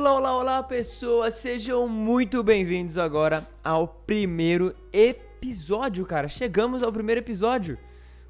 Olá, olá, olá, pessoas! Sejam muito bem-vindos agora ao primeiro episódio, cara. Chegamos ao primeiro episódio.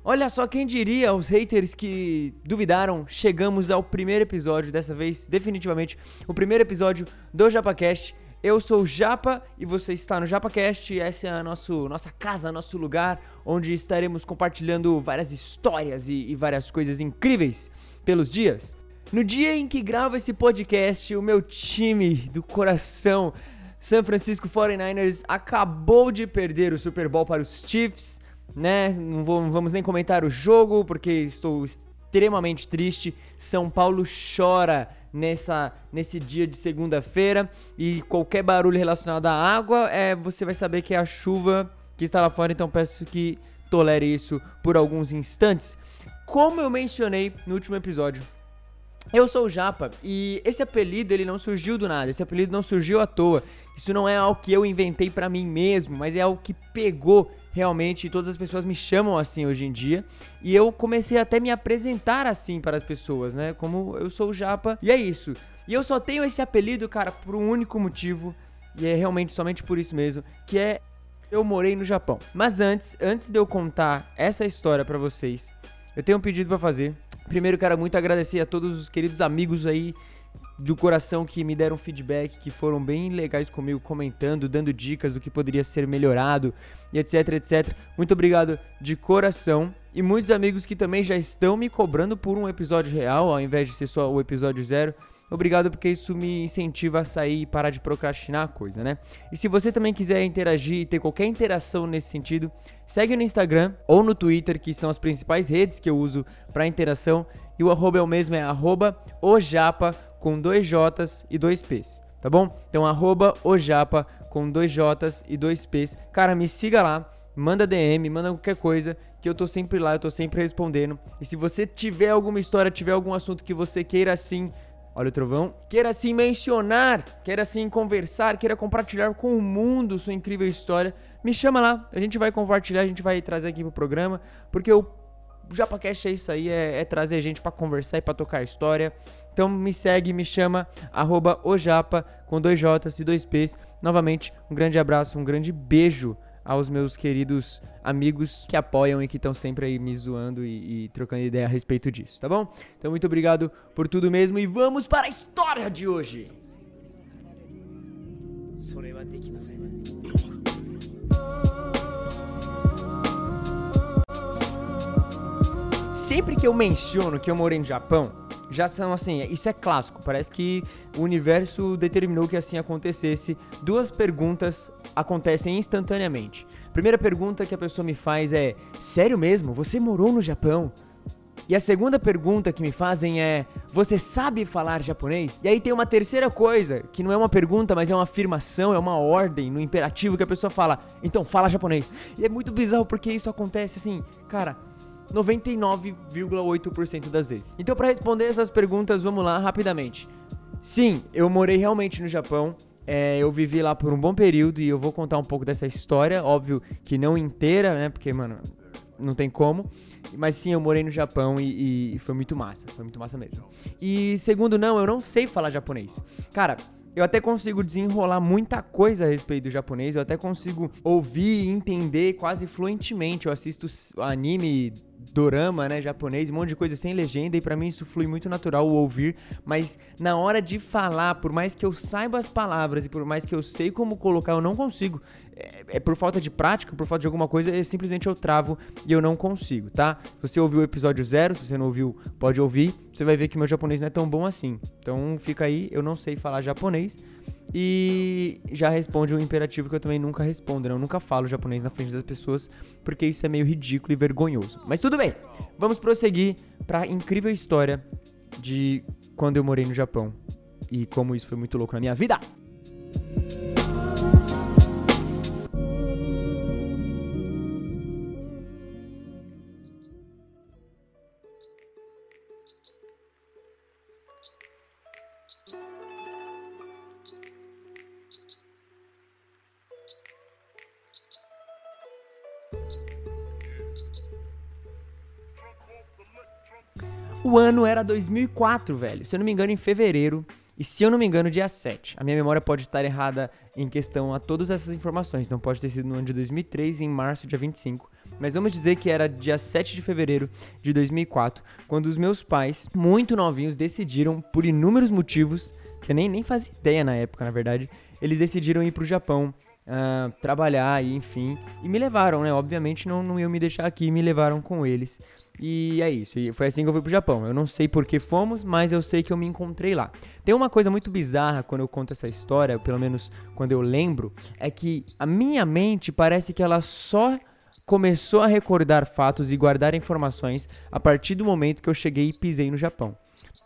Olha só quem diria, os haters que duvidaram, chegamos ao primeiro episódio dessa vez, definitivamente, o primeiro episódio do JapaCast. Eu sou o Japa e você está no JapaCast. Essa é a nosso, nossa casa, nosso lugar, onde estaremos compartilhando várias histórias e, e várias coisas incríveis pelos dias. No dia em que gravo esse podcast, o meu time do coração, San Francisco 49ers, acabou de perder o Super Bowl para os Chiefs, né? Não, vou, não vamos nem comentar o jogo, porque estou extremamente triste. São Paulo chora nessa, nesse dia de segunda-feira e qualquer barulho relacionado à água, é, você vai saber que é a chuva que está lá fora, então peço que tolere isso por alguns instantes. Como eu mencionei no último episódio, eu sou o Japa e esse apelido ele não surgiu do nada, esse apelido não surgiu à toa. Isso não é algo que eu inventei para mim mesmo, mas é algo que pegou realmente e todas as pessoas me chamam assim hoje em dia. E eu comecei até a me apresentar assim para as pessoas, né? Como eu sou o Japa e é isso. E eu só tenho esse apelido, cara, por um único motivo, e é realmente somente por isso mesmo, que é eu morei no Japão. Mas antes, antes de eu contar essa história para vocês, eu tenho um pedido para fazer. Primeiro, quero muito agradecer a todos os queridos amigos aí do coração que me deram feedback, que foram bem legais comigo, comentando, dando dicas do que poderia ser melhorado e etc, etc. Muito obrigado de coração. E muitos amigos que também já estão me cobrando por um episódio real, ao invés de ser só o episódio zero. Obrigado porque isso me incentiva a sair e parar de procrastinar a coisa, né? E se você também quiser interagir e ter qualquer interação nesse sentido, segue no Instagram ou no Twitter, que são as principais redes que eu uso para interação. E o arroba é o mesmo, é arroba ojapa com dois J's e dois P's, tá bom? Então arroba ojapa com dois J's e dois P's. Cara, me siga lá, manda DM, manda qualquer coisa que eu tô sempre lá, eu tô sempre respondendo. E se você tiver alguma história, tiver algum assunto que você queira assim Olha o trovão. Queira assim mencionar, queira assim conversar, queira compartilhar com o mundo sua incrível história, me chama lá. A gente vai compartilhar, a gente vai trazer aqui pro programa, porque o JapaCast é isso aí, é, é trazer gente para conversar e pra tocar história. Então me segue, me chama, ojapa, com dois J's e dois P's. Novamente, um grande abraço, um grande beijo aos meus queridos amigos que apoiam e que estão sempre aí me zoando e, e, trocando ideia a respeito disso, tá bom? Então, muito obrigado por tudo mesmo e vamos para a história de hoje! Sempre que eu menciono que eu morei no Japão, já são assim, isso é clássico, parece que o universo determinou que assim acontecesse. Duas perguntas acontecem instantaneamente. Primeira pergunta que a pessoa me faz é: Sério mesmo? Você morou no Japão? E a segunda pergunta que me fazem é: Você sabe falar japonês? E aí tem uma terceira coisa, que não é uma pergunta, mas é uma afirmação, é uma ordem no imperativo que a pessoa fala: Então fala japonês. E é muito bizarro porque isso acontece assim, cara 99,8% das vezes. Então, para responder essas perguntas, vamos lá rapidamente. Sim, eu morei realmente no Japão. É, eu vivi lá por um bom período e eu vou contar um pouco dessa história. Óbvio que não inteira, né? Porque, mano, não tem como. Mas sim, eu morei no Japão e, e foi muito massa. Foi muito massa mesmo. E segundo, não, eu não sei falar japonês. Cara, eu até consigo desenrolar muita coisa a respeito do japonês, eu até consigo ouvir e entender quase fluentemente. Eu assisto anime dorama, né, japonês, um monte de coisa sem legenda e para mim isso flui muito natural o ouvir, mas na hora de falar, por mais que eu saiba as palavras e por mais que eu sei como colocar, eu não consigo. É, é por falta de prática, por falta de alguma coisa, é, simplesmente eu travo e eu não consigo, tá? Se você ouviu o episódio zero, se você não ouviu, pode ouvir, você vai ver que meu japonês não é tão bom assim. Então fica aí, eu não sei falar japonês. E já responde um imperativo que eu também nunca respondo, né? Eu nunca falo japonês na frente das pessoas, porque isso é meio ridículo e vergonhoso. Mas tudo bem, vamos prosseguir para a incrível história de quando eu morei no Japão e como isso foi muito louco na minha vida. O ano era 2004, velho. Se eu não me engano, em fevereiro. E se eu não me engano, dia 7. A minha memória pode estar errada em questão a todas essas informações. Não pode ter sido no ano de 2003, em março, dia 25. Mas vamos dizer que era dia 7 de fevereiro de 2004, quando os meus pais, muito novinhos, decidiram, por inúmeros motivos, que eu nem, nem fazia ideia na época, na verdade, eles decidiram ir pro Japão uh, trabalhar e enfim. E me levaram, né? Obviamente não, não iam me deixar aqui, me levaram com eles. E é isso. E foi assim que eu fui pro Japão. Eu não sei por que fomos, mas eu sei que eu me encontrei lá. Tem uma coisa muito bizarra quando eu conto essa história, pelo menos quando eu lembro, é que a minha mente parece que ela só começou a recordar fatos e guardar informações a partir do momento que eu cheguei e pisei no Japão.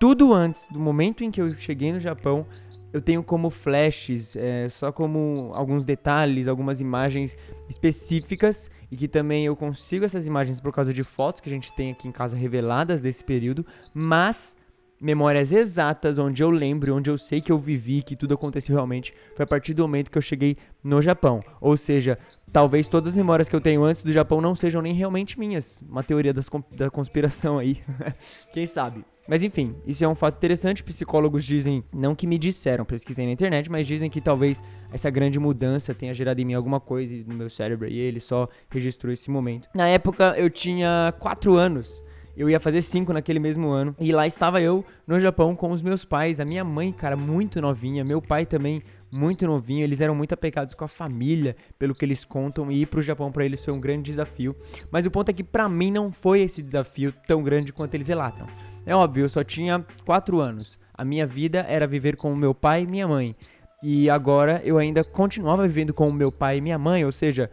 Tudo antes do momento em que eu cheguei no Japão, eu tenho como flashes, é, só como alguns detalhes, algumas imagens específicas e que também eu consigo essas imagens por causa de fotos que a gente tem aqui em casa reveladas desse período, mas memórias exatas onde eu lembro, onde eu sei que eu vivi, que tudo aconteceu realmente, foi a partir do momento que eu cheguei no Japão. Ou seja, talvez todas as memórias que eu tenho antes do Japão não sejam nem realmente minhas. Uma teoria das, da conspiração aí. Quem sabe? Mas enfim, isso é um fato interessante. Psicólogos dizem, não que me disseram, pesquisei na internet, mas dizem que talvez essa grande mudança tenha gerado em mim alguma coisa no meu cérebro e ele só registrou esse momento. Na época eu tinha 4 anos. Eu ia fazer 5 naquele mesmo ano. E lá estava eu no Japão com os meus pais. A minha mãe, cara, muito novinha. Meu pai também, muito novinho. Eles eram muito apegados com a família, pelo que eles contam. E ir pro Japão para eles foi um grande desafio. Mas o ponto é que para mim não foi esse desafio tão grande quanto eles relatam. É óbvio, eu só tinha 4 anos. A minha vida era viver com o meu pai e minha mãe. E agora eu ainda continuava vivendo com o meu pai e minha mãe, ou seja,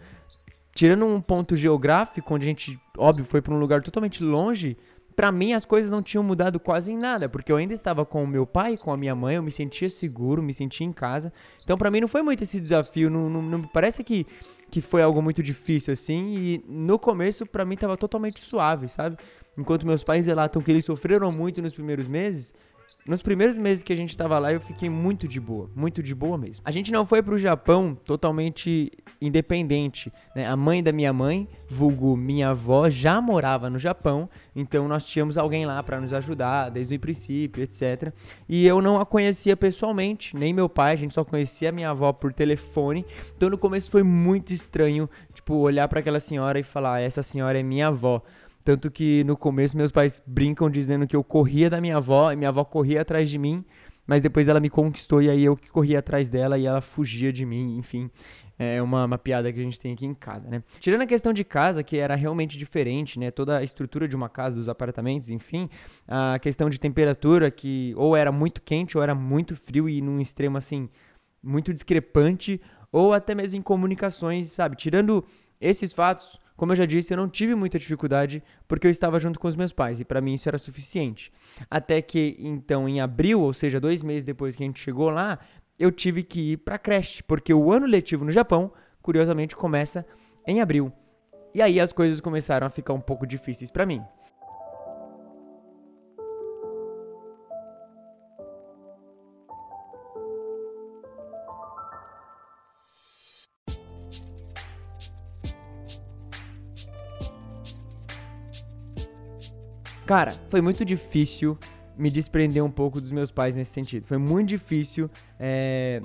tirando um ponto geográfico onde a gente, óbvio, foi para um lugar totalmente longe, para mim as coisas não tinham mudado quase em nada, porque eu ainda estava com o meu pai, com a minha mãe, eu me sentia seguro, me sentia em casa. Então para mim não foi muito esse desafio, não, não, não parece que que foi algo muito difícil assim, e no começo para mim tava totalmente suave, sabe? Enquanto meus pais relatam que eles sofreram muito nos primeiros meses, nos primeiros meses que a gente estava lá, eu fiquei muito de boa, muito de boa mesmo. A gente não foi pro Japão totalmente independente, né? A mãe da minha mãe, vulgo minha avó, já morava no Japão, então nós tínhamos alguém lá para nos ajudar desde o princípio, etc. E eu não a conhecia pessoalmente, nem meu pai, a gente só conhecia a minha avó por telefone. Então no começo foi muito estranho, tipo, olhar para aquela senhora e falar: "Essa senhora é minha avó". Tanto que no começo meus pais brincam dizendo que eu corria da minha avó e minha avó corria atrás de mim, mas depois ela me conquistou e aí eu que corria atrás dela e ela fugia de mim, enfim. É uma, uma piada que a gente tem aqui em casa, né? Tirando a questão de casa, que era realmente diferente, né? Toda a estrutura de uma casa, dos apartamentos, enfim. A questão de temperatura, que ou era muito quente ou era muito frio e num extremo, assim, muito discrepante. Ou até mesmo em comunicações, sabe? Tirando esses fatos, como eu já disse, eu não tive muita dificuldade porque eu estava junto com os meus pais e para mim isso era suficiente. Até que então em abril, ou seja, dois meses depois que a gente chegou lá, eu tive que ir para creche porque o ano letivo no Japão, curiosamente, começa em abril. E aí as coisas começaram a ficar um pouco difíceis para mim. Cara, foi muito difícil me desprender um pouco dos meus pais nesse sentido. Foi muito difícil é,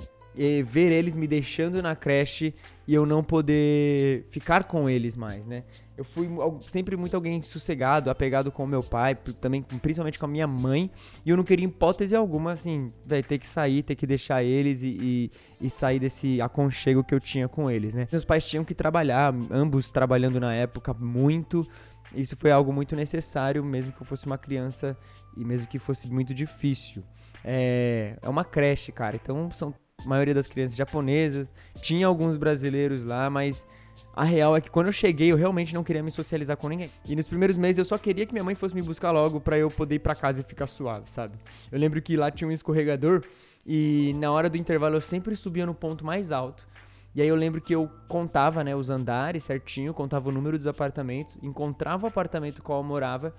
ver eles me deixando na creche e eu não poder ficar com eles mais, né? Eu fui sempre muito alguém sossegado, apegado com meu pai, também principalmente com a minha mãe, e eu não queria hipótese alguma, assim, vai ter que sair, ter que deixar eles e, e, e, sair desse aconchego que eu tinha com eles, né? Meus pais tinham que trabalhar, ambos trabalhando na época muito, isso foi algo muito necessário, mesmo que eu fosse uma criança e mesmo que fosse muito difícil. É, é uma creche, cara. Então são a maioria das crianças japonesas. Tinha alguns brasileiros lá, mas a real é que quando eu cheguei, eu realmente não queria me socializar com ninguém. E nos primeiros meses eu só queria que minha mãe fosse me buscar logo para eu poder ir para casa e ficar suave, sabe? Eu lembro que lá tinha um escorregador e na hora do intervalo eu sempre subia no ponto mais alto e aí eu lembro que eu contava, né, os andares certinho, contava o número dos apartamentos, encontrava o apartamento qual eu morava,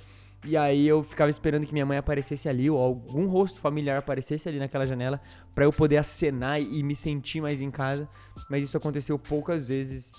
e aí eu ficava esperando que minha mãe aparecesse ali, ou algum rosto familiar aparecesse ali naquela janela, para eu poder acenar e me sentir mais em casa. Mas isso aconteceu poucas vezes.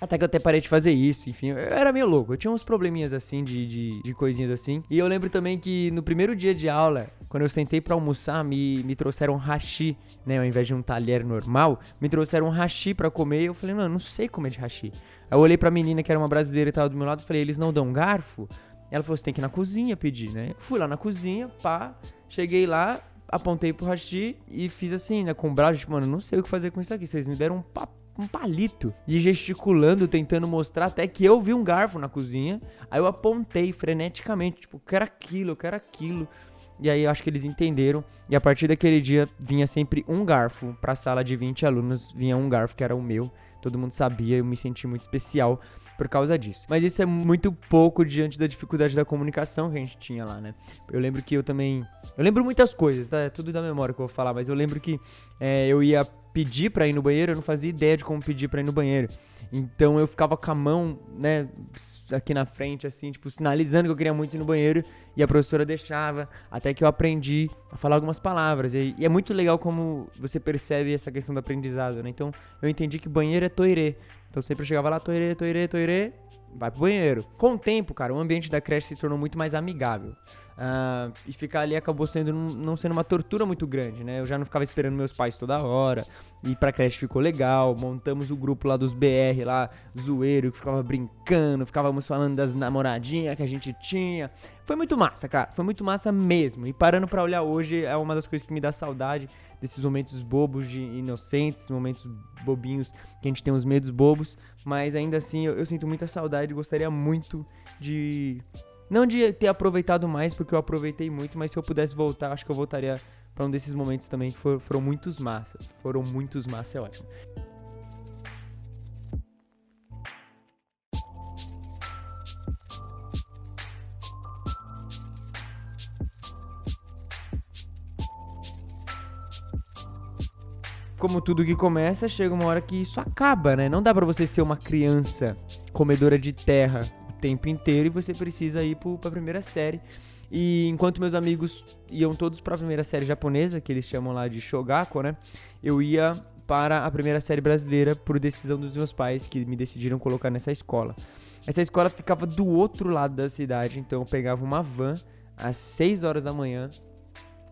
Até que eu até parei de fazer isso, enfim, eu era meio louco. Eu tinha uns probleminhas assim, de, de, de coisinhas assim. E eu lembro também que no primeiro dia de aula, quando eu sentei para almoçar, me, me trouxeram hashi, né? Ao invés de um talher normal, me trouxeram um hashi para comer. E eu falei, mano, não sei comer de hashi. Aí eu olhei pra menina que era uma brasileira e tava do meu lado e falei, eles não dão garfo? Ela falou, você tem que ir na cozinha pedir, né? Fui lá na cozinha, pá, cheguei lá, apontei pro hashi e fiz assim, né? Com o braço, tipo, mano, não sei o que fazer com isso aqui. Vocês me deram um um palito e gesticulando, tentando mostrar até que eu vi um garfo na cozinha. Aí eu apontei freneticamente, tipo, quero aquilo, quero aquilo. E aí eu acho que eles entenderam. E a partir daquele dia vinha sempre um garfo. Pra sala de 20 alunos, vinha um garfo que era o meu. Todo mundo sabia, eu me senti muito especial por causa disso. Mas isso é muito pouco diante da dificuldade da comunicação que a gente tinha lá, né? Eu lembro que eu também. Eu lembro muitas coisas, tá? É tudo da memória que eu vou falar, mas eu lembro que é, eu ia pedir para ir no banheiro, eu não fazia ideia de como pedir para ir no banheiro. Então eu ficava com a mão, né, aqui na frente, assim, tipo, sinalizando que eu queria muito ir no banheiro e a professora deixava, até que eu aprendi a falar algumas palavras. E, e é muito legal como você percebe essa questão do aprendizado, né? Então eu entendi que banheiro é toire. Então sempre chegava lá, toire, toire, toire, vai pro banheiro. Com o tempo, cara, o ambiente da creche se tornou muito mais amigável. Uh, e ficar ali acabou sendo não sendo uma tortura muito grande, né? Eu já não ficava esperando meus pais toda hora. E pra creche ficou legal. Montamos o grupo lá dos BR lá, zoeiro, que ficava brincando, ficávamos falando das namoradinhas que a gente tinha. Foi muito massa, cara. Foi muito massa mesmo. E parando para olhar hoje é uma das coisas que me dá saudade desses momentos bobos de inocentes, momentos bobinhos que a gente tem uns medos bobos, mas ainda assim eu, eu sinto muita saudade, gostaria muito de não de ter aproveitado mais, porque eu aproveitei muito, mas se eu pudesse voltar, acho que eu voltaria para um desses momentos também que foram, foram muitos massas. Foram muitos massas, é ótimo. como tudo que começa, chega uma hora que isso acaba, né? Não dá para você ser uma criança comedora de terra tempo inteiro e você precisa ir pro, pra primeira série. E enquanto meus amigos iam todos para a primeira série japonesa, que eles chamam lá de Shogako, né? Eu ia para a primeira série brasileira por decisão dos meus pais que me decidiram colocar nessa escola. Essa escola ficava do outro lado da cidade, então eu pegava uma van às 6 horas da manhã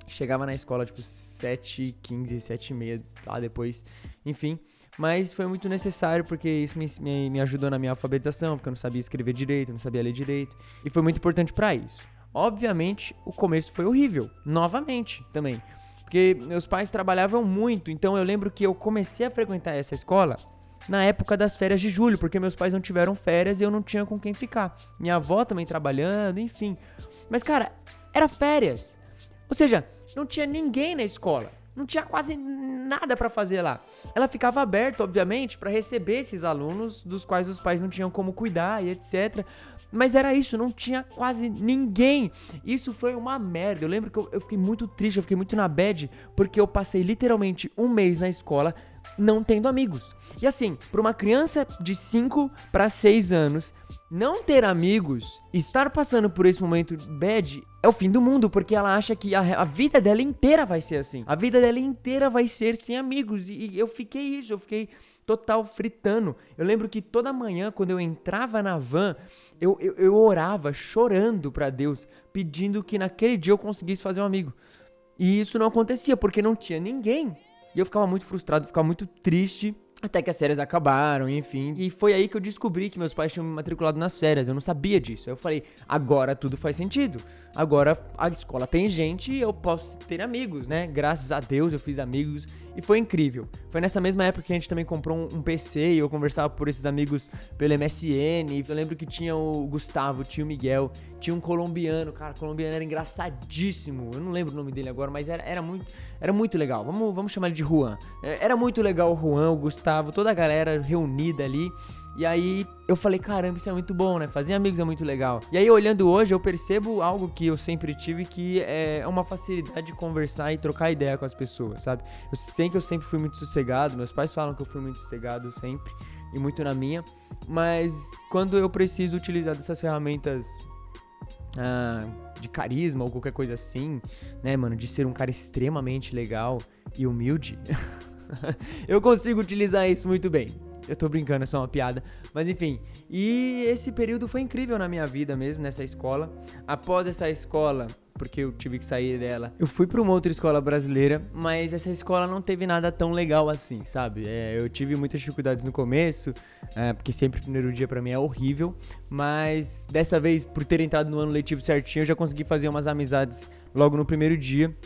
Chegava na escola, tipo, 7, 15, 7 e meia, lá depois, enfim. Mas foi muito necessário porque isso me, me, me ajudou na minha alfabetização, porque eu não sabia escrever direito, não sabia ler direito. E foi muito importante para isso. Obviamente, o começo foi horrível, novamente também. Porque meus pais trabalhavam muito, então eu lembro que eu comecei a frequentar essa escola na época das férias de julho, porque meus pais não tiveram férias e eu não tinha com quem ficar. Minha avó também trabalhando, enfim. Mas, cara, era férias. Ou seja, não tinha ninguém na escola. Não tinha quase nada para fazer lá. Ela ficava aberta, obviamente, para receber esses alunos dos quais os pais não tinham como cuidar e etc. Mas era isso, não tinha quase ninguém. Isso foi uma merda. Eu lembro que eu, eu fiquei muito triste, eu fiquei muito na bad, porque eu passei literalmente um mês na escola não tendo amigos. E assim, para uma criança de 5 para 6 anos, não ter amigos, estar passando por esse momento bad é o fim do mundo, porque ela acha que a, a, vida dela inteira vai ser assim. A vida dela inteira vai ser sem amigos. E, e eu fiquei isso, eu fiquei total fritando. Eu lembro que toda manhã, quando eu entrava na van, eu, eu, eu orava chorando para Deus, pedindo que naquele dia eu conseguisse fazer um amigo. E isso não acontecia, porque não tinha ninguém. E eu ficava muito frustrado, ficava muito triste. Até que as séries acabaram, enfim. E foi aí que eu descobri que meus pais tinham me matriculado nas séries. Eu não sabia disso. Aí eu falei, agora tudo faz sentido. Agora a escola tem gente e eu posso ter amigos, né? Graças a Deus eu fiz amigos e foi incrível. Foi nessa mesma época que a gente também comprou um, PC e eu conversava por esses amigos pelo MSN. Eu lembro que tinha o Gustavo, tinha o Miguel, tinha um colombiano. Cara, o colombiano era engraçadíssimo. Eu não lembro o nome dele agora, mas era, era, muito, era muito legal. Vamos, vamos chamar ele de Juan. É, era muito legal o Juan, o Gustavo, toda a galera reunida ali. E aí eu falei, caramba, isso é muito bom, né? Fazer amigos é muito legal. E aí, olhando hoje, eu percebo algo que eu sempre tive, que é uma facilidade de conversar e trocar ideia com as pessoas, sabe? Eu sei que eu sempre fui muito sossegado, meus pais falam que eu fui muito sossegado sempre, e muito na minha. Mas quando eu preciso utilizar dessas ferramentas ah, de carisma ou qualquer coisa assim, né, mano? De ser um cara extremamente legal e humilde, eu consigo utilizar isso muito bem. Eu tô brincando, é só uma piada. Mas enfim, e esse período foi incrível na minha vida mesmo, nessa escola. Após essa escola, porque eu tive que sair dela. Eu fui para uma outra escola brasileira, mas essa escola não teve nada tão legal assim, sabe? É, eu tive muitas dificuldades no começo, é, porque sempre o primeiro dia para mim é horrível, mas dessa vez, por ter entrado no ano letivo certinho, eu já consegui fazer umas amizades logo no primeiro dia.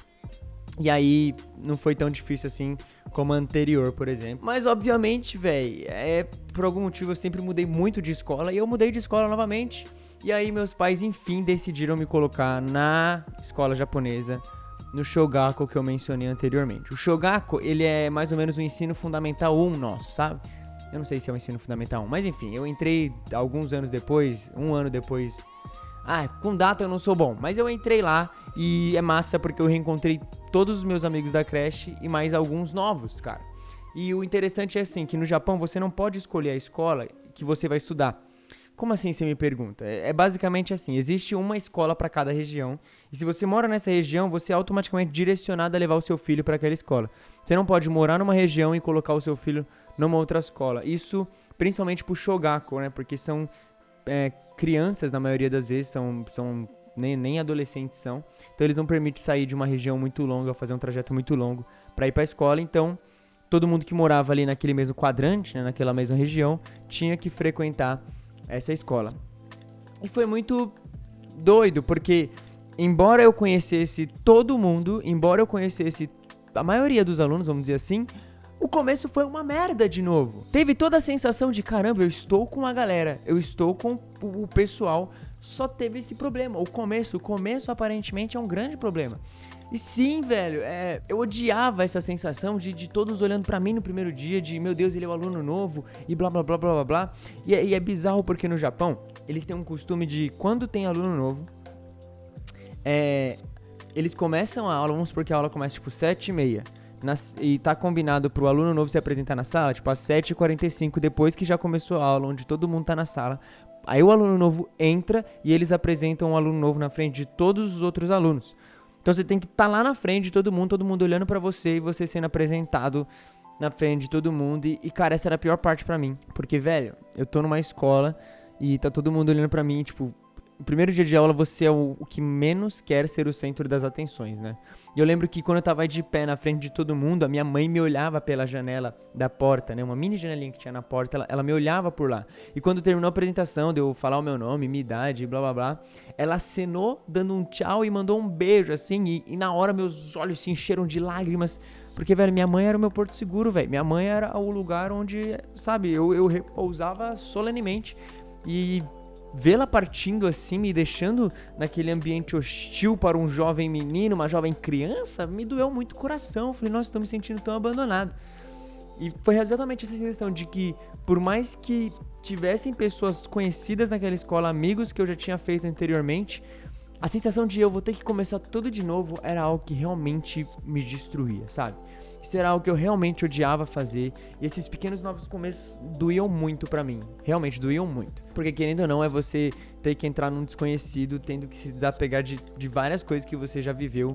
E aí não foi tão difícil assim como a anterior, por exemplo. Mas obviamente, velho, é por algum motivo eu sempre mudei muito de escola e eu mudei de escola novamente. E aí meus pais enfim decidiram me colocar na escola japonesa, no Shogaku que eu mencionei anteriormente. O Shogaku, ele é mais ou menos o ensino fundamental 1 nosso, sabe? Eu não sei se é o ensino fundamental 1, mas enfim, eu entrei alguns anos depois, um ano depois. Ah, com data eu não sou bom, mas eu entrei lá e é massa porque eu reencontrei todos os meus amigos da creche e mais alguns novos, cara. E o interessante é assim, que no Japão você não pode escolher a escola que você vai estudar. Como assim, você me pergunta? É, é basicamente assim: existe uma escola para cada região, e se você mora nessa região, você é automaticamente direcionado a levar o seu filho para aquela escola. Você não pode morar numa região e colocar o seu filho numa outra escola. Isso principalmente pro Shogaku, né? Porque são é, crianças, na maioria das vezes, são, são nem, nem adolescentes são. Então eles não permitem sair de uma região muito longa, fazer um trajeto muito longo para ir para a escola. Então todo mundo que morava ali naquele mesmo quadrante, né, naquela mesma região, tinha que frequentar essa escola. E foi muito doido, porque embora eu conhecesse todo mundo, embora eu conhecesse a maioria dos alunos, vamos dizer assim, o começo foi uma merda de novo. Teve toda a sensação de caramba, eu estou com a galera, eu estou com o pessoal, só teve esse problema. O começo, o começo aparentemente é um grande problema. E sim, velho, é, eu odiava essa sensação de, de todos olhando para mim no primeiro dia, de meu Deus, ele é um aluno novo e blá blá blá blá blá blá. E, é, e é bizarro porque no Japão eles têm um costume de quando tem aluno novo, é, eles começam a aula, vamos supor que a aula começa tipo 7 e meia. E tá combinado pro aluno novo se apresentar na sala, tipo às 7h45, depois que já começou a aula, onde todo mundo tá na sala. Aí o aluno novo entra e eles apresentam o aluno novo na frente de todos os outros alunos. Então você tem que estar tá lá na frente de todo mundo, todo mundo olhando para você e você sendo apresentado na frente de todo mundo. E, e cara, essa era a pior parte para mim. Porque, velho, eu tô numa escola e tá todo mundo olhando para mim, tipo, no primeiro dia de aula você é o, o, que menos quer ser o centro das atenções, né? E eu lembro que quando eu tava de pé na frente de todo mundo, a minha mãe me olhava pela janela da porta, né? Uma mini janelinha que tinha na porta, ela, ela me olhava por lá. E quando terminou a apresentação, de eu falar o meu nome, minha idade, blá blá blá, ela acenou dando um tchau e mandou um beijo, assim, e, e na hora meus olhos se encheram de lágrimas. Porque, velho, minha mãe era o meu porto seguro, velho. Minha mãe era o lugar onde, sabe, eu, eu repousava solenemente. E vê-la partindo assim, me deixando naquele ambiente hostil para um jovem menino, uma jovem criança, me doeu muito o coração. Falei, nossa, estou me sentindo tão abandonado. E foi exatamente essa sensação de que, por mais que tivessem pessoas conhecidas naquela escola, amigos que eu já tinha feito anteriormente, a sensação de eu vou ter que começar tudo de novo era algo que realmente me destruía, sabe? Isso era algo que eu realmente odiava fazer. E esses pequenos novos começos doíam muito para mim. Realmente doíam muito. Porque querendo ou não, é você ter que entrar num desconhecido, tendo que se desapegar de, de várias coisas que você já viveu.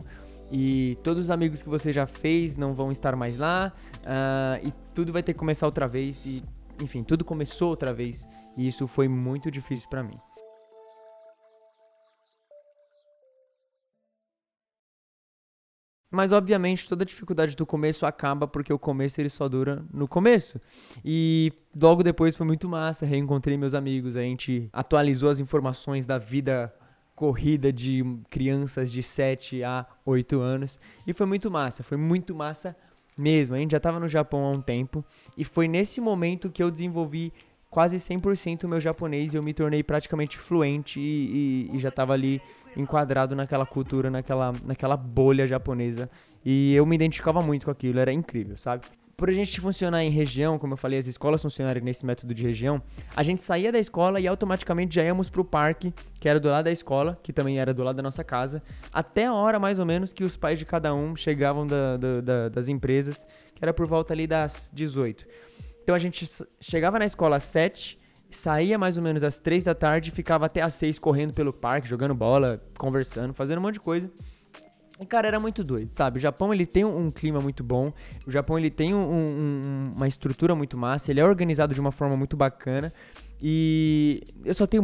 E todos os amigos que você já fez não vão estar mais lá. Uh, e tudo vai ter que começar outra vez. E, enfim, tudo começou outra vez. E isso foi muito difícil para mim. Mas obviamente toda dificuldade do começo acaba porque o começo ele só dura no começo. E logo depois foi muito massa, reencontrei meus amigos, a gente atualizou as informações da vida corrida de crianças de 7 a 8 anos e foi muito massa, foi muito massa mesmo. A gente já estava no Japão há um tempo e foi nesse momento que eu desenvolvi quase 100% o meu japonês e eu me tornei praticamente fluente e, e, e já estava ali enquadrado naquela cultura, naquela, naquela bolha japonesa. E eu me identificava muito com aquilo, era incrível, sabe? Por a gente funcionar em região, como eu falei, as escolas funcionarem nesse método de região, a gente saía da escola e automaticamente já íamos pro parque, que era do lado da escola, que também era do lado da nossa casa, até a hora mais ou menos que os pais de cada um chegavam da, da, da, das empresas, que era por volta ali das 18. Então a gente chegava na escola às 7, saía mais ou menos às 3 da tarde, ficava até às 6 correndo pelo parque, jogando bola, conversando, fazendo um monte de coisa. E, cara, era muito doido, sabe? O Japão, ele tem um, clima muito bom. O Japão, ele tem um, um, uma estrutura muito massa. Ele é organizado de uma forma muito bacana. E eu só tenho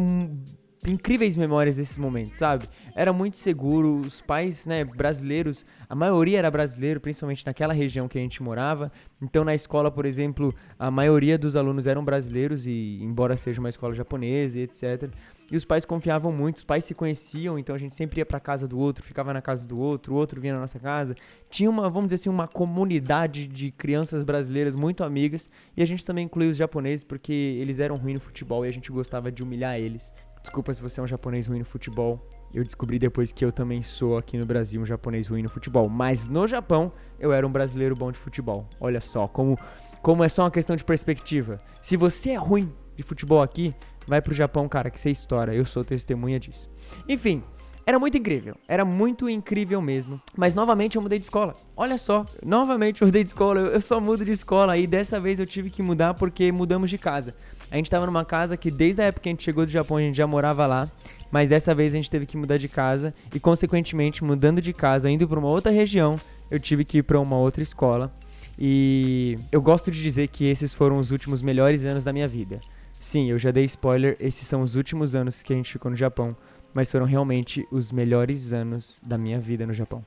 incríveis memórias desses momentos, sabe? Era muito seguro, os pais, né, brasileiros, a maioria era brasileiro, principalmente naquela região que a gente morava. Então, na escola, por exemplo, a maioria dos alunos eram brasileiros e embora seja uma escola japonesa e etc. E os pais confiavam muito, os pais se conheciam, então a gente sempre ia para casa do outro, ficava na casa do outro, o outro vinha na nossa casa. Tinha uma, vamos dizer assim, uma comunidade de crianças brasileiras muito amigas, e a gente também incluía os japoneses porque eles eram ruins no futebol e a gente gostava de humilhar eles. Desculpa se você é um japonês ruim no futebol. Eu descobri depois que eu também sou aqui no Brasil um japonês ruim no futebol. Mas no Japão, eu era um brasileiro bom de futebol. Olha só, como, como é só uma questão de perspectiva. Se você é ruim de futebol aqui, vai pro Japão, cara, que você estoura. Eu sou testemunha disso. Enfim, era muito incrível, era muito incrível mesmo. Mas novamente eu mudei de escola. Olha só, novamente eu mudei de escola. Eu só mudo de escola e dessa vez eu tive que mudar porque mudamos de casa. A gente tava numa casa que desde a época que a gente chegou do Japão a gente já morava lá, mas dessa vez a gente teve que mudar de casa e consequentemente mudando de casa, indo para uma outra região, eu tive que ir para uma outra escola. E eu gosto de dizer que esses foram os últimos melhores anos da minha vida. Sim, eu já dei spoiler, esses são os últimos anos que a gente ficou no Japão, mas foram realmente os melhores anos da minha vida no Japão.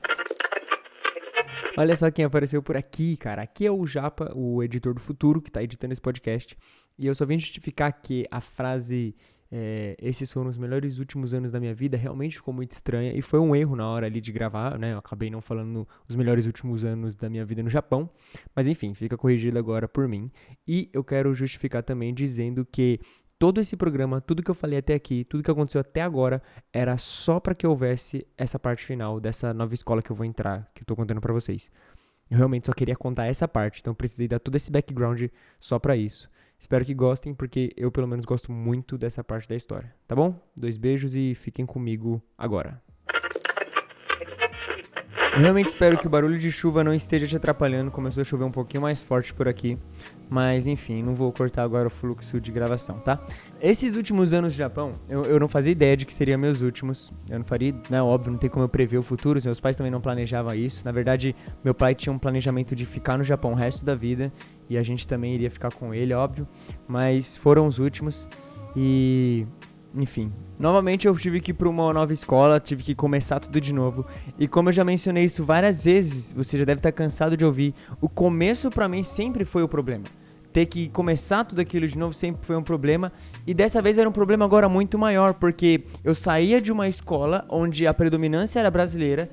Olha só quem apareceu por aqui, cara. Aqui é o Japa, o editor do futuro, que tá editando esse podcast. E eu só vim justificar que a frase é, esses foram os melhores últimos anos da minha vida realmente ficou muito estranha e foi um erro na hora ali de gravar, né? Eu acabei não falando os melhores últimos anos da minha vida no Japão, mas enfim, fica corrigido agora por mim. E eu quero justificar também dizendo que todo esse programa, tudo que eu falei até aqui, tudo que aconteceu até agora, era só para que houvesse essa parte final dessa nova escola que eu vou entrar, que eu tô contando para vocês. Eu realmente só queria contar essa parte, então precisei dar todo esse background só para isso. Espero que gostem, porque eu pelo menos gosto muito dessa parte da história. Tá bom? Dois beijos e fiquem comigo agora. Eu realmente espero que o barulho de chuva não esteja te atrapalhando. Começou a chover um pouquinho mais forte por aqui. Mas enfim, não vou cortar agora o fluxo de gravação, tá? Esses últimos anos do Japão, eu, eu não fazia ideia de que seriam meus últimos. Eu não faria, né? Óbvio, não tem como eu prever o futuro. Meus pais também não planejavam isso. Na verdade, meu pai tinha um planejamento de ficar no Japão o resto da vida. E a gente também iria ficar com ele, óbvio. Mas foram os últimos. E enfim, novamente eu tive que ir para uma nova escola, tive que começar tudo de novo. E como eu já mencionei isso várias vezes, você já deve estar cansado de ouvir, o começo para mim sempre foi o problema. Ter que começar tudo aquilo de novo sempre foi um problema, e dessa vez era um problema agora muito maior, porque eu saía de uma escola onde a predominância era brasileira,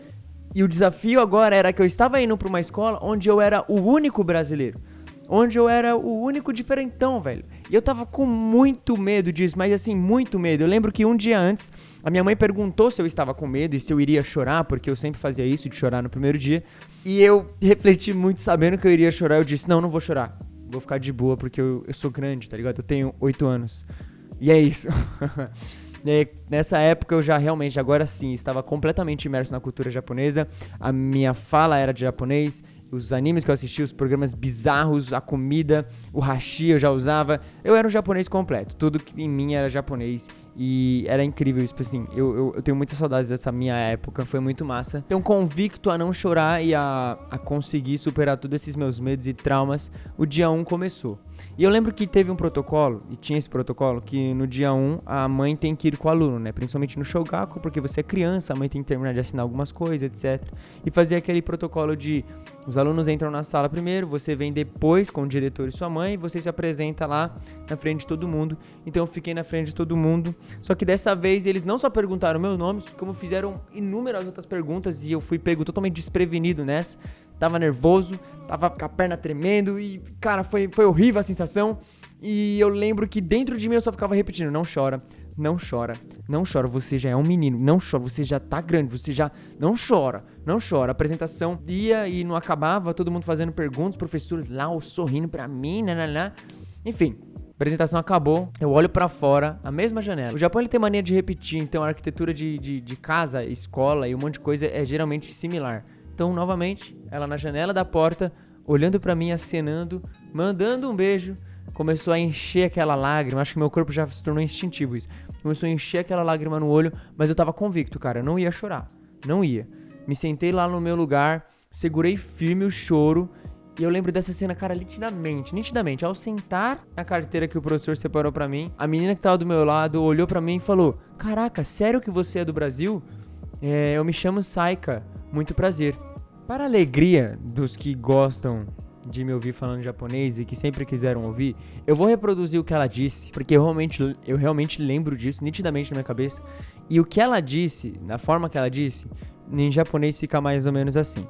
e o desafio agora era que eu estava indo para uma escola onde eu era o único brasileiro onde eu era o único diferentão, velho. E eu tava com muito medo disso, mas assim, muito medo. Eu lembro que um dia antes, a minha mãe perguntou se eu estava com medo e se eu iria chorar, porque eu sempre fazia isso, de chorar no primeiro dia. E eu refleti muito sabendo que eu iria chorar. Eu disse: Não, não vou chorar. Vou ficar de boa, porque eu, eu sou grande, tá ligado? Eu tenho oito anos. E é isso. E nessa época eu já realmente, agora sim, estava completamente imerso na cultura japonesa. A minha fala era de japonês, os animes que eu assistia, os programas bizarros, a comida, o hashi eu já usava. Eu era um japonês completo. Tudo que em mim era japonês. E era incrível, tipo assim, eu, eu, eu, tenho muitas saudades dessa minha época, foi muito massa. Então, convicto a não chorar e a, a conseguir superar todos esses meus medos e traumas, o dia 1 começou. E eu lembro que teve um protocolo, e tinha esse protocolo, que no dia 1 a mãe tem que ir com o aluno, né? Principalmente no Shogaku, porque você é criança, a mãe tem que terminar de assinar algumas coisas, etc. E fazer aquele protocolo de os alunos entram na sala primeiro, você vem depois com o diretor e sua mãe, você se apresenta lá na frente de todo mundo. Então eu fiquei na frente de todo mundo. Só que dessa vez eles não só perguntaram meu nome, como fizeram inúmeras outras perguntas e eu fui pego totalmente desprevenido nessa. Tava nervoso, tava com a perna tremendo e, cara, foi, foi horrível a sensação. E eu lembro que dentro de mim eu só ficava repetindo: não chora, não chora, não chora, você já é um menino, não chora, você já tá grande, você já. Não chora, não chora. A apresentação ia e não acabava, todo mundo fazendo perguntas, professores lá sorrindo pra mim, nananã. Enfim, a apresentação acabou, eu olho para fora, a mesma janela. O Japão ele tem mania de repetir, então a arquitetura de, de, de casa, escola e um monte de coisa é geralmente similar. Então, novamente, ela na janela da porta, olhando para mim, acenando, mandando um beijo começou a encher aquela lágrima. Acho que meu corpo já se tornou instintivo isso. Começou a encher aquela lágrima no olho, mas eu tava convicto, cara, eu não ia chorar. Não ia. me sentei lá no meu lugar, segurei firme o choro. E eu lembro dessa cena, cara, nitidamente, nitidamente. Ao sentar na carteira que o professor separou para mim, a menina que tava do meu lado olhou para mim e falou: Caraca, sério que você é do Brasil? É, eu me chamo Saika, muito prazer. Para a alegria dos que gostam de me ouvir falando japonês e que sempre quiseram ouvir, eu vou reproduzir o que ela disse, porque eu realmente, eu realmente lembro disso nitidamente na minha cabeça. E o que ela disse, na forma que ela disse, em japonês fica mais ou menos assim: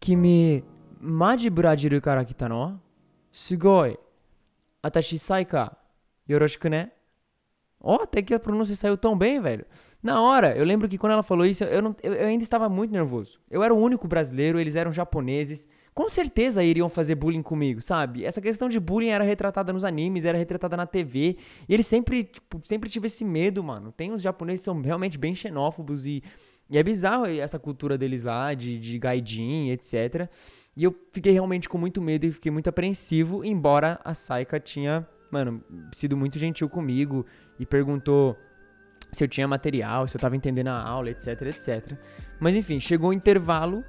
Kimi maji burajiru kara kita no? Sugoi. Atashi saika. Yoroshiku ne? Ó, oh, até que a pronúncia saiu tão bem, velho. Na hora, eu lembro que quando ela falou isso, eu, não, eu, eu ainda estava muito nervoso. Eu era o único brasileiro, eles eram japoneses com certeza iriam fazer bullying comigo, sabe? Essa questão de bullying era retratada nos animes, era retratada na TV. E eles sempre, tipo, sempre tive esse medo, mano. Tem uns japoneses que são realmente bem xenófobos e, e é bizarro essa cultura deles lá, de, de gaijin, etc. E eu fiquei realmente com muito medo e fiquei muito apreensivo, embora a Saika tinha, mano, sido muito gentil comigo e perguntou se eu tinha material, se eu tava entendendo a aula, etc, etc. Mas enfim, chegou o intervalo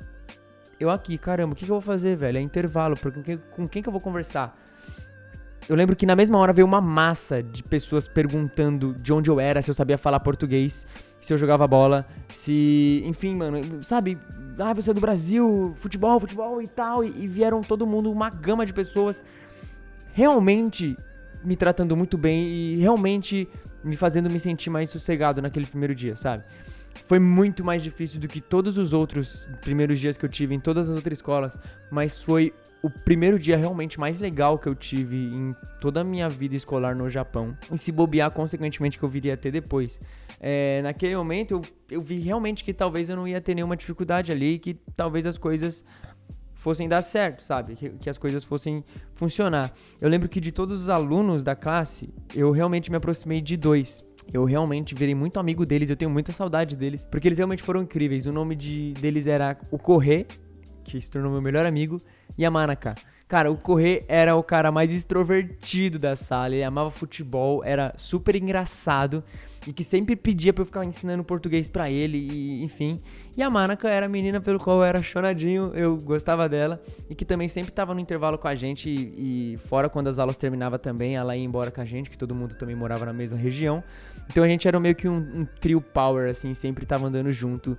eu aqui, caramba, o que, que eu vou fazer, velho? É intervalo, porque com quem que eu vou conversar? Eu lembro que na mesma hora veio uma massa de pessoas perguntando de onde eu era, se eu sabia falar português, se eu jogava bola, se. Enfim, mano, sabe? Ah, você é do Brasil, futebol, futebol e tal. E, e vieram todo mundo, uma gama de pessoas realmente me tratando muito bem e realmente me fazendo me sentir mais sossegado naquele primeiro dia, sabe? Foi muito mais difícil do que todos os outros primeiros dias que eu tive em todas as outras escolas, mas foi o primeiro dia realmente mais legal que eu tive em toda a minha vida escolar no Japão. E se bobear, consequentemente, que eu viria a ter depois. É, naquele momento, eu, eu vi realmente que talvez eu não ia ter nenhuma dificuldade ali, que talvez as coisas fossem dar certo, sabe? Que, que, as coisas fossem funcionar. Eu lembro que de todos os alunos da classe, eu realmente me aproximei de dois. Eu realmente virei muito amigo deles, eu tenho muita saudade deles, porque eles realmente foram incríveis. O nome de, deles era o Corre, que se tornou meu melhor amigo, e a Manaka. Cara, o Corre era o cara mais extrovertido da sala, ele amava futebol, era super engraçado e que sempre pedia pra eu ficar ensinando português para ele, e, enfim. E a Manaka era a menina pelo qual eu era chonadinho, eu gostava dela, e que também sempre tava no intervalo com a gente, e, e fora quando as aulas terminavam também, ela ia embora com a gente, que todo mundo também morava na mesma região. Então a gente era meio que um, um trio power, assim, sempre tava andando junto.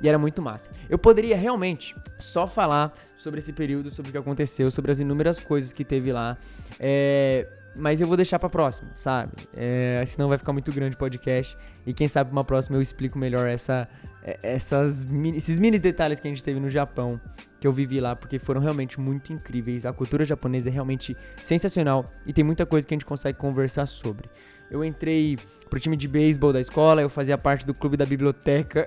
E era muito massa. Eu poderia realmente só falar sobre esse período, sobre o que aconteceu, sobre as inúmeras coisas que teve lá. É, mas eu vou deixar pra próxima, sabe? É, senão vai ficar muito grande o podcast. E quem sabe uma próxima eu explico melhor essa, é, essas mini, esses mini detalhes que a gente teve no Japão, que eu vivi lá, porque foram realmente muito incríveis. A cultura japonesa é realmente sensacional e tem muita coisa que a gente consegue conversar sobre. Eu entrei pro time de beisebol da escola, eu fazia parte do clube da biblioteca.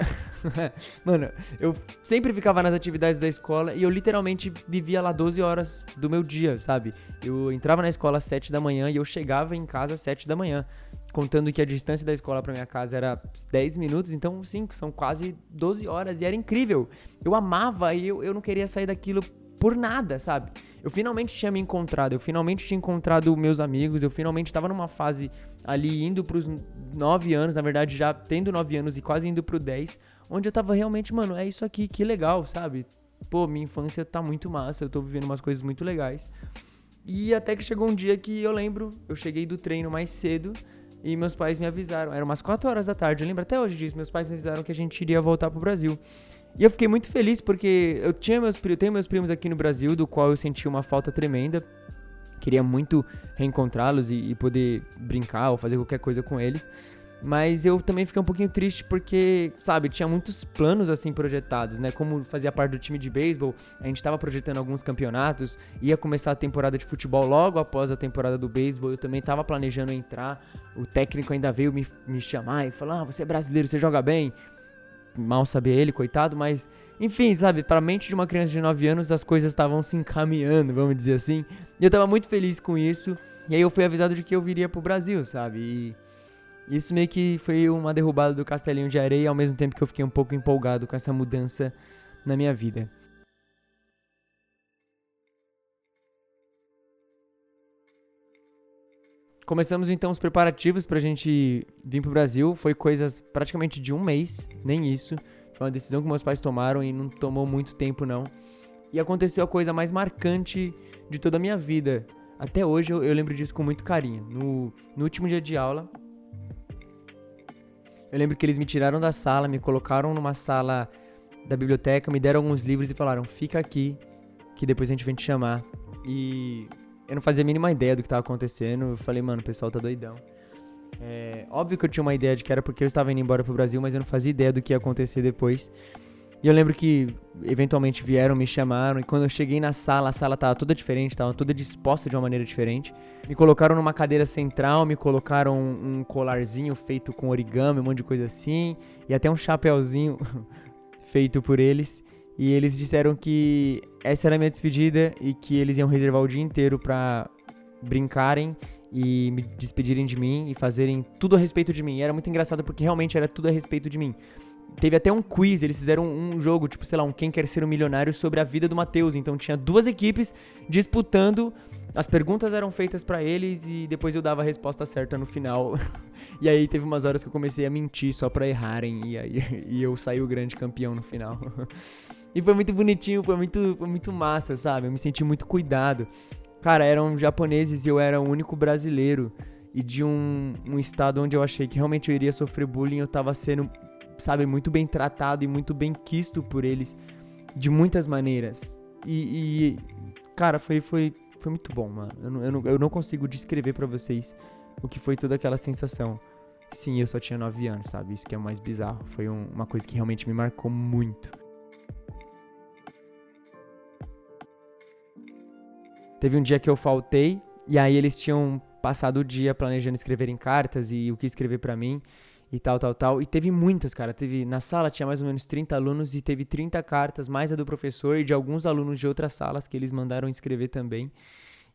Mano, eu sempre ficava nas atividades da escola e eu literalmente vivia lá 12 horas do meu dia, sabe? Eu entrava na escola às 7 da manhã e eu chegava em casa às 7 da manhã. Contando que a distância da escola para minha casa era 10 minutos, então sim, são quase 12 horas e era incrível. Eu amava e eu, eu não queria sair daquilo por nada, sabe? Eu finalmente tinha me encontrado, eu finalmente tinha encontrado meus amigos, eu finalmente estava numa fase ali indo pros 9 anos, na verdade já tendo 9 anos e quase indo pro 10, onde eu tava realmente, mano, é isso aqui, que legal, sabe? Pô, minha infância tá muito massa, eu tô vivendo umas coisas muito legais. E até que chegou um dia que eu lembro, eu cheguei do treino mais cedo e meus pais me avisaram, eram umas 4 horas da tarde, eu lembro até hoje disso, meus pais me avisaram que a gente iria voltar pro Brasil. E eu fiquei muito feliz porque eu tinha meus, eu tenho meus primos aqui no Brasil, do qual eu senti uma falta tremenda. Queria muito reencontrá-los e, e, poder brincar ou fazer qualquer coisa com eles. Mas eu também fiquei um pouquinho triste porque, sabe, tinha muitos planos assim projetados, né? Como fazia parte do time de beisebol, a gente estava projetando alguns campeonatos, ia começar a temporada de futebol logo após a temporada do beisebol, eu também estava planejando entrar. O técnico ainda veio me, me chamar e falar: ah, você é brasileiro, você joga bem mal sabia ele, coitado, mas enfim, sabe, para a mente de uma criança de 9 anos as coisas estavam se encaminhando, vamos dizer assim. E eu tava muito feliz com isso. E aí eu fui avisado de que eu viria pro Brasil, sabe? E isso meio que foi uma derrubada do castelinho de areia, ao mesmo tempo que eu fiquei um pouco empolgado com essa mudança na minha vida. Começamos então os preparativos pra gente vir pro Brasil. Foi coisas praticamente de um mês, nem isso. Foi uma decisão que meus pais tomaram e não tomou muito tempo, não. E aconteceu a coisa mais marcante de toda a minha vida. Até hoje eu, eu lembro disso com muito carinho. No, no último dia de aula, eu lembro que eles me tiraram da sala, me colocaram numa sala da biblioteca, me deram alguns livros e falaram: fica aqui, que depois a gente vem te chamar. E eu não fazia a mínima ideia do que estava acontecendo. Eu falei, mano, o pessoal tá doidão. É, óbvio que eu tinha uma ideia de que era porque eu estava indo embora pro Brasil, mas eu não fazia ideia do que ia acontecer depois. E eu lembro que eventualmente vieram, me chamaram, e quando eu cheguei na sala, a sala tava toda diferente, tava toda disposta de uma maneira diferente. Me colocaram numa cadeira central, me colocaram um colarzinho feito com origami, um monte de coisa assim, e até um chapéuzinho feito por eles. E eles disseram que essa era a minha despedida e que eles iam reservar o dia inteiro para brincarem e me despedirem de mim e fazerem tudo a respeito de mim. E era muito engraçado porque realmente era tudo a respeito de mim. Teve até um quiz, eles fizeram um jogo, tipo, sei lá, um Quem Quer Ser um Milionário sobre a vida do Matheus. Então tinha duas equipes disputando. As perguntas eram feitas para eles e depois eu dava a resposta certa no final. e aí teve umas horas que eu comecei a mentir só pra errarem e aí e eu saí o grande campeão no final. e foi muito bonitinho, foi muito, foi muito massa, sabe? Eu me senti muito cuidado. Cara, eram japoneses e eu era o único brasileiro. E de um, um estado onde eu achei que realmente eu iria sofrer bullying, eu tava sendo sabe, muito bem tratado e muito bem quisto por eles de muitas maneiras. E, e cara, foi, foi, foi muito bom, mano. Eu não, eu não, eu não consigo descrever para vocês o que foi toda aquela sensação. Sim, eu só tinha 9 anos, sabe? Isso que é o mais bizarro. Foi um, uma coisa que realmente me marcou muito. Teve um dia que eu faltei e aí eles tinham passado o dia planejando escrever em cartas e o que escrever para mim e tal, tal, tal. E teve muitas, cara. Teve na sala tinha mais ou menos 30 alunos e teve 30 cartas, mais a do professor e de alguns alunos de outras salas que eles mandaram escrever também.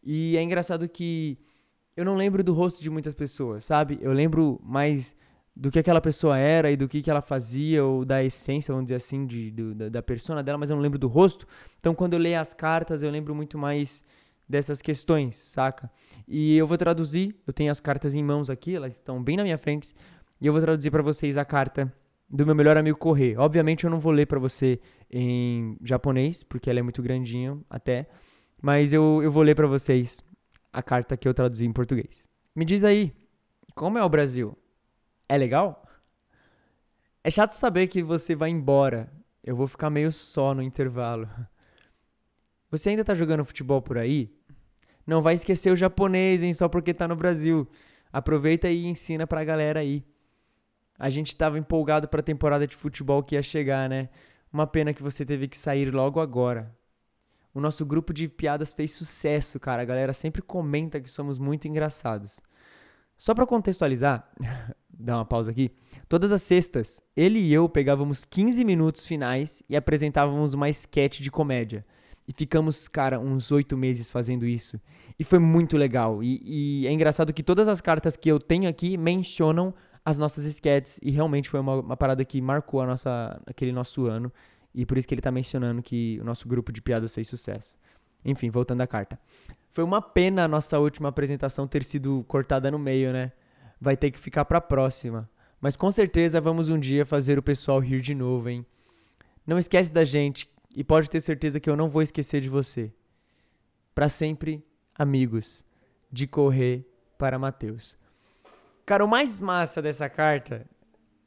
E é engraçado que eu não lembro do rosto de muitas pessoas, sabe? Eu lembro mais do que aquela pessoa era e do que, que ela fazia, ou da essência, vamos dizer assim, de, do, da, da persona dela, mas eu não lembro do rosto. Então, quando eu leio as cartas, eu lembro muito mais dessas questões, saca? E eu vou traduzir, eu tenho as cartas em mãos aqui, elas estão bem na minha frente, e eu vou traduzir para vocês a carta do meu melhor amigo Correr. Obviamente eu não vou ler para você em japonês, porque ela é muito grandinha até, mas eu, eu vou ler para vocês a carta que eu traduzi em português. Me diz aí, como é o Brasil? É legal? É chato saber que você vai embora. Eu vou ficar meio só no intervalo. Você ainda tá jogando futebol por aí? Não vai esquecer o japonês, hein, só porque tá no Brasil. Aproveita e ensina pra galera aí. A gente estava empolgado para a temporada de futebol que ia chegar, né? Uma pena que você teve que sair logo agora. O nosso grupo de piadas fez sucesso, cara. A galera sempre comenta que somos muito engraçados. Só para contextualizar, dar uma pausa aqui. Todas as sextas, ele e eu pegávamos 15 minutos finais e apresentávamos uma sketch de comédia. E ficamos, cara, uns oito meses fazendo isso. E foi muito legal. E, e, é engraçado que todas as cartas que eu tenho aqui mencionam as nossas sketches. E realmente foi uma, uma parada que marcou a nossa, aquele nosso ano. E por isso que ele tá mencionando que o nosso grupo de piadas fez sucesso. Enfim, voltando à carta. Foi uma pena a nossa última apresentação ter sido cortada no meio, né? Vai ter que ficar pra próxima. Mas com certeza vamos um dia fazer o pessoal rir de novo, hein? Não esquece da gente e pode ter certeza que eu não vou esquecer de você. Para sempre, amigos. De correr para Mateus. Cara, o mais massa dessa carta,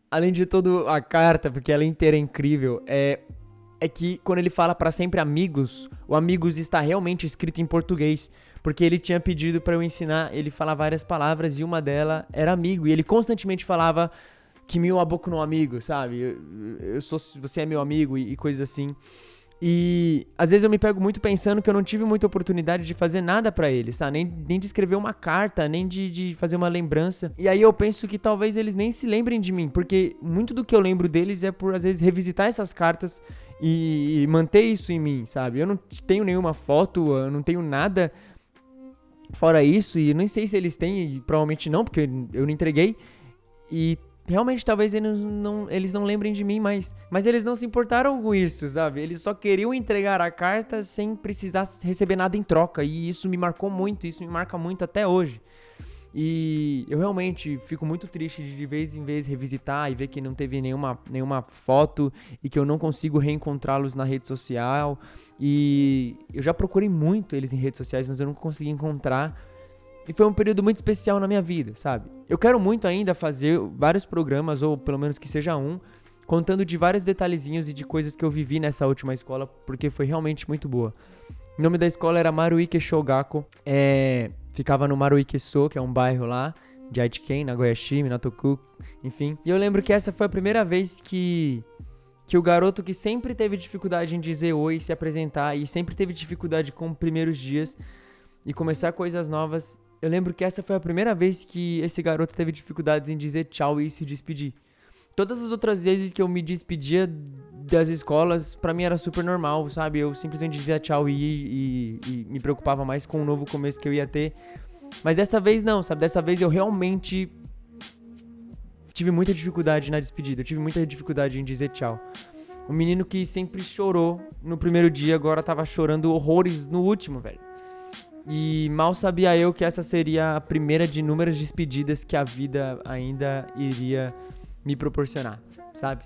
além de toda a carta, porque ela inteira é incrível, é, é que quando ele fala para sempre amigos, o amigos está realmente escrito em português. Porque ele tinha pedido para eu ensinar ele falar várias palavras e uma delas era amigo. E ele constantemente falava que meu aboco no amigo, sabe? Eu, eu sou, você é meu amigo e, e coisas assim. E às vezes eu me pego muito pensando que eu não tive muita oportunidade de fazer nada para eles, tá? Nem, nem de escrever uma carta, nem de, de fazer uma lembrança. E aí eu penso que talvez eles nem se lembrem de mim, porque muito do que eu lembro deles é por às vezes revisitar essas cartas e, e manter isso em mim, sabe? Eu não tenho nenhuma foto, eu não tenho nada fora isso, e nem sei se eles têm, provavelmente não, porque eu não entreguei. E realmente talvez eles não, eles não lembrem de mim mais. Mas eles não se importaram com isso, sabe? Eles só queriam entregar a carta sem precisar receber nada em troca. E isso me marcou muito, isso me marca muito até hoje. E eu realmente fico muito triste de de vez em vez revisitar e ver que não teve nenhuma, nenhuma foto e que eu não consigo reencontrá-los na rede social. E eu já procurei muito eles em redes sociais, mas eu não consegui encontrar. E foi um período muito especial na minha vida, sabe? Eu quero muito ainda fazer vários programas, ou pelo menos que seja um, contando de vários detalhezinhos e de coisas que eu vivi nessa última escola, porque foi realmente muito boa. O nome da escola era Maruike Shogako. É, ficava no Maruike-so, que é um bairro lá, de Aichiken, Nagoyashi, Minatoku, enfim. E eu lembro que essa foi a primeira vez que que o garoto que sempre teve dificuldade em dizer oi, se apresentar e sempre teve dificuldade com os primeiros dias e começar coisas novas, eu lembro que essa foi a primeira vez que esse garoto teve dificuldades em dizer tchau e se despedir. Todas as outras vezes que eu me despedia das escolas, para mim era super normal, sabe? Eu simplesmente dizia tchau e, e, e me preocupava mais com o novo começo que eu ia ter. Mas dessa vez não, sabe? Dessa vez eu realmente tive muita dificuldade na despedida, eu tive muita dificuldade em dizer tchau. O menino que sempre chorou no primeiro dia, agora tava chorando horrores no último, velho. E mal sabia eu que essa seria a primeira de inúmeras despedidas que a vida ainda iria me proporcionar, sabe?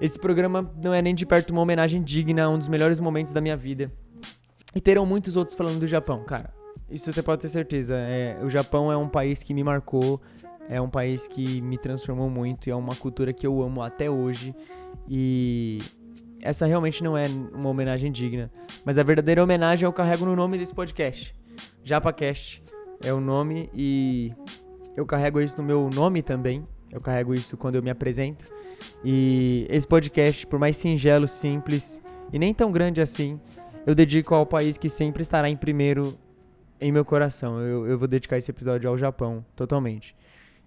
Esse programa não é nem de perto uma homenagem digna a um dos melhores momentos da minha vida. E terão muitos outros falando do Japão, cara. Isso você pode ter certeza. É, o Japão é um país que me marcou, é um país que me transformou muito e é uma cultura que eu amo até hoje. E essa realmente não é uma homenagem digna, mas a verdadeira homenagem eu carrego no nome desse podcast. JapaCast é o nome e eu carrego isso no meu nome também. Eu carrego isso quando eu me apresento. E esse podcast, por mais singelo, simples e nem tão grande assim, eu dedico ao país que sempre estará em primeiro em meu coração. Eu, eu vou dedicar esse episódio ao Japão, totalmente.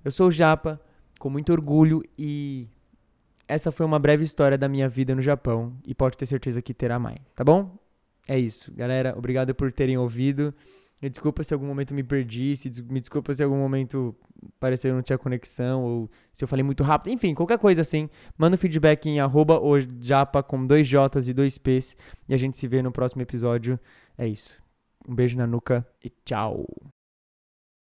Eu sou o Japa, com muito orgulho e essa foi uma breve história da minha vida no Japão e pode ter certeza que terá mais, tá bom? É isso, galera. Obrigado por terem ouvido. Me desculpa se algum momento me perdi, se me desculpa se algum momento pareceu que não tinha conexão, ou se eu falei muito rápido. Enfim, qualquer coisa assim, manda um feedback em arroba japa com dois J's e dois P's. E a gente se vê no próximo episódio. É isso. Um beijo na nuca e tchau.